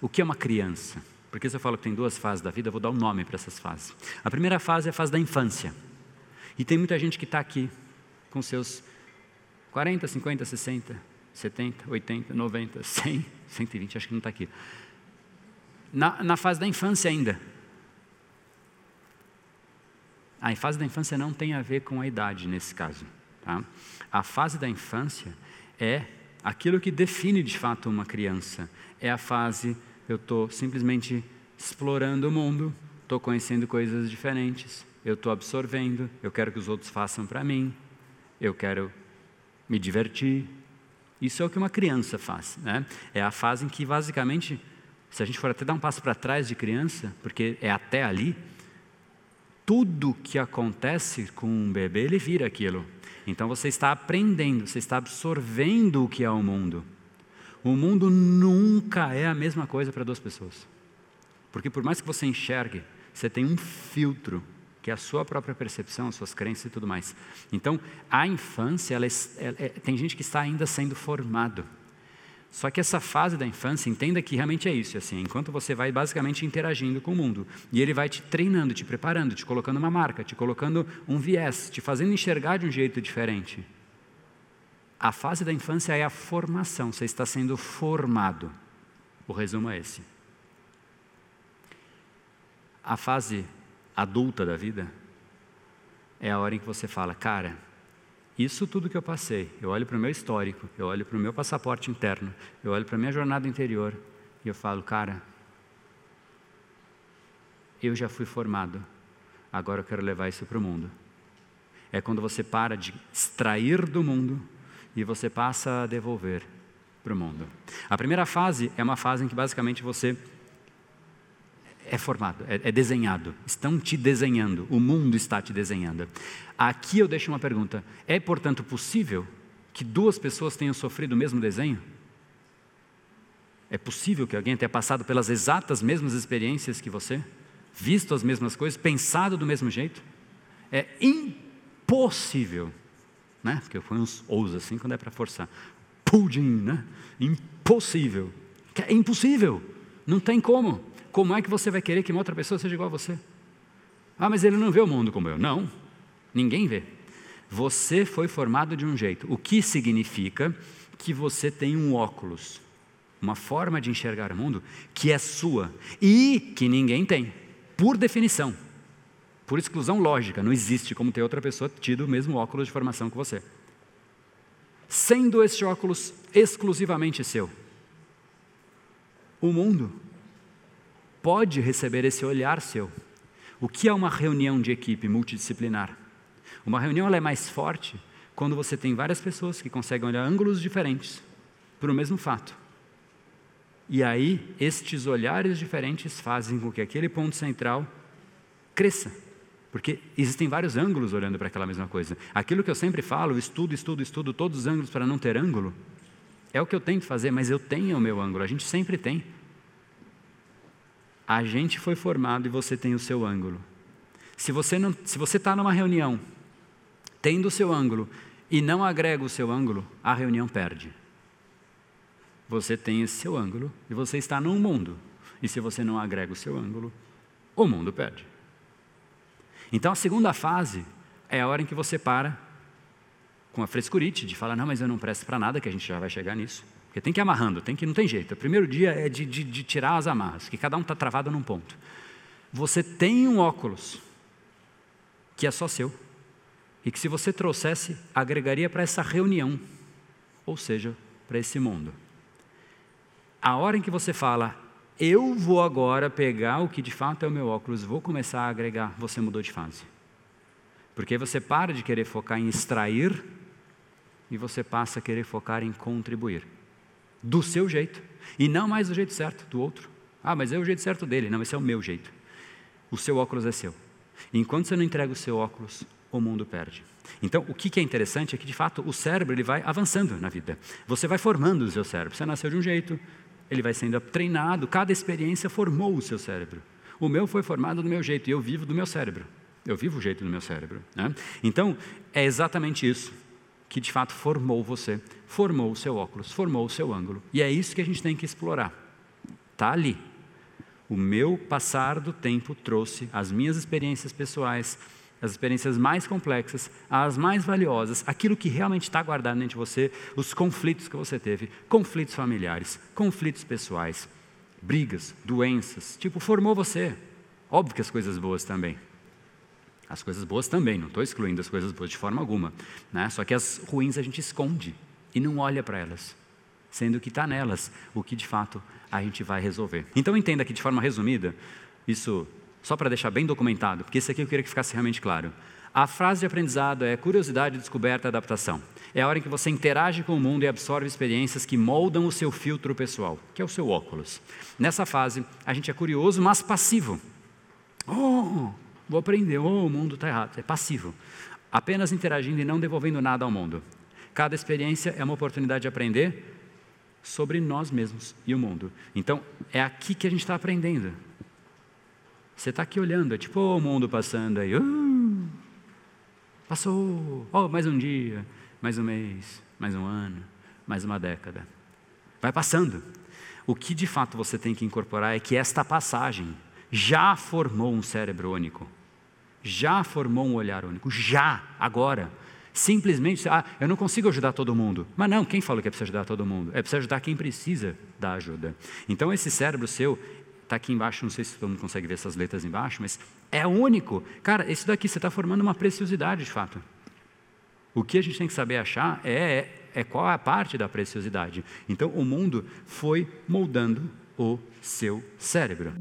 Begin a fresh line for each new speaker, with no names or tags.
O que é uma criança? Porque se eu falo que tem duas fases da vida, eu vou dar um nome para essas fases. A primeira fase é a fase da infância. E tem muita gente que está aqui com seus 40, 50, 60, 70, 80, 90, 100, 120, acho que não está aqui. Na, na fase da infância ainda. A fase da infância não tem a ver com a idade nesse caso. Tá? A fase da infância é aquilo que define de fato uma criança. É a fase, eu estou simplesmente explorando o mundo, estou conhecendo coisas diferentes, eu estou absorvendo, eu quero que os outros façam para mim, eu quero me divertir. Isso é o que uma criança faz. Né? É a fase em que, basicamente, se a gente for até dar um passo para trás de criança, porque é até ali, tudo que acontece com um bebê, ele vira aquilo. Então você está aprendendo, você está absorvendo o que é o mundo. O mundo nunca é a mesma coisa para duas pessoas. Porque por mais que você enxergue, você tem um filtro que é a sua própria percepção, as suas crenças e tudo mais. Então, a infância, ela é, é, tem gente que está ainda sendo formado. Só que essa fase da infância, entenda que realmente é isso, assim, enquanto você vai basicamente interagindo com o mundo, e ele vai te treinando, te preparando, te colocando uma marca, te colocando um viés, te fazendo enxergar de um jeito diferente. A fase da infância é a formação, você está sendo formado. O resumo é esse. A fase adulta da vida, é a hora em que você fala, cara, isso tudo que eu passei, eu olho para o meu histórico, eu olho para o meu passaporte interno, eu olho para a minha jornada interior e eu falo, cara, eu já fui formado, agora eu quero levar isso para o mundo. É quando você para de extrair do mundo e você passa a devolver para o mundo. A primeira fase é uma fase em que basicamente você é formado, é, é, desenhado. Estão te desenhando, o mundo está te desenhando. Aqui eu deixo uma pergunta: é portanto possível que duas pessoas tenham sofrido o mesmo desenho? É possível que alguém tenha passado pelas exatas mesmas experiências que você, visto as mesmas coisas, pensado do mesmo jeito? É impossível, né? Porque eu ponho uns ous assim quando é para forçar. Pudim, né? Impossível. É impossível. Não tem como. Como é que você vai querer que uma outra pessoa seja igual a você? Ah, mas ele não vê o mundo como eu. Não, ninguém vê. Você foi formado de um jeito, o que significa que você tem um óculos, uma forma de enxergar o mundo que é sua e que ninguém tem, por definição, por exclusão lógica. Não existe como ter outra pessoa tido o mesmo óculos de formação que você. Sendo este óculos exclusivamente seu, o mundo pode receber esse olhar seu. O que é uma reunião de equipe multidisciplinar? Uma reunião é mais forte quando você tem várias pessoas que conseguem olhar ângulos diferentes para o mesmo fato. E aí, estes olhares diferentes fazem com que aquele ponto central cresça. Porque existem vários ângulos olhando para aquela mesma coisa. Aquilo que eu sempre falo, estudo, estudo, estudo todos os ângulos para não ter ângulo, é o que eu tenho que fazer, mas eu tenho o meu ângulo, a gente sempre tem. A gente foi formado e você tem o seu ângulo. Se você não, se você está numa reunião, tendo o seu ângulo e não agrega o seu ângulo, a reunião perde. Você tem esse seu ângulo e você está num mundo. E se você não agrega o seu ângulo, o mundo perde. Então a segunda fase é a hora em que você para com a frescurite de falar, não, mas eu não presto para nada, que a gente já vai chegar nisso. Porque tem que ir amarrando, tem que, não tem jeito. O primeiro dia é de, de, de tirar as amarras, que cada um está travado num ponto. Você tem um óculos que é só seu, e que se você trouxesse, agregaria para essa reunião, ou seja, para esse mundo. A hora em que você fala, eu vou agora pegar o que de fato é o meu óculos, vou começar a agregar, você mudou de fase. Porque você para de querer focar em extrair e você passa a querer focar em contribuir do seu jeito, e não mais do jeito certo do outro. Ah, mas é o jeito certo dele. Não, esse é o meu jeito. O seu óculos é seu. enquanto você não entrega o seu óculos, o mundo perde. Então, o que é interessante é que, de fato, o cérebro ele vai avançando na vida. Você vai formando o seu cérebro. Você nasceu de um jeito, ele vai sendo treinado, cada experiência formou o seu cérebro. O meu foi formado do meu jeito, e eu vivo do meu cérebro. Eu vivo o jeito do meu cérebro. Né? Então, é exatamente isso que de fato formou você, formou o seu óculos, formou o seu ângulo. E é isso que a gente tem que explorar. Está ali. O meu passar do tempo trouxe as minhas experiências pessoais, as experiências mais complexas, as mais valiosas, aquilo que realmente está guardado dentro de você, os conflitos que você teve, conflitos familiares, conflitos pessoais, brigas, doenças, tipo, formou você. Óbvio que as coisas boas também. As coisas boas também, não estou excluindo as coisas boas de forma alguma. Né? Só que as ruins a gente esconde e não olha para elas, sendo que está nelas o que de fato a gente vai resolver. Então entenda aqui de forma resumida, isso só para deixar bem documentado, porque isso aqui eu queria que ficasse realmente claro. A frase de aprendizado é curiosidade, descoberta, adaptação. É a hora em que você interage com o mundo e absorve experiências que moldam o seu filtro pessoal, que é o seu óculos. Nessa fase, a gente é curioso, mas passivo. Oh, vou aprender, oh, o mundo está errado. É passivo. Apenas interagindo e não devolvendo nada ao mundo. Cada experiência é uma oportunidade de aprender sobre nós mesmos e o mundo. Então, é aqui que a gente está aprendendo. Você está aqui olhando, é tipo oh, o mundo passando aí. Uh, passou, oh, mais um dia, mais um mês, mais um ano, mais uma década. Vai passando. O que de fato você tem que incorporar é que esta passagem já formou um cérebro único, já formou um olhar único, já, agora. Simplesmente, ah, eu não consigo ajudar todo mundo. Mas não, quem falou que é preciso ajudar todo mundo? É preciso ajudar quem precisa da ajuda. Então, esse cérebro seu está aqui embaixo, não sei se todo mundo consegue ver essas letras embaixo, mas é único. Cara, isso daqui você está formando uma preciosidade de fato. O que a gente tem que saber achar é, é qual é a parte da preciosidade. Então, o mundo foi moldando o seu cérebro.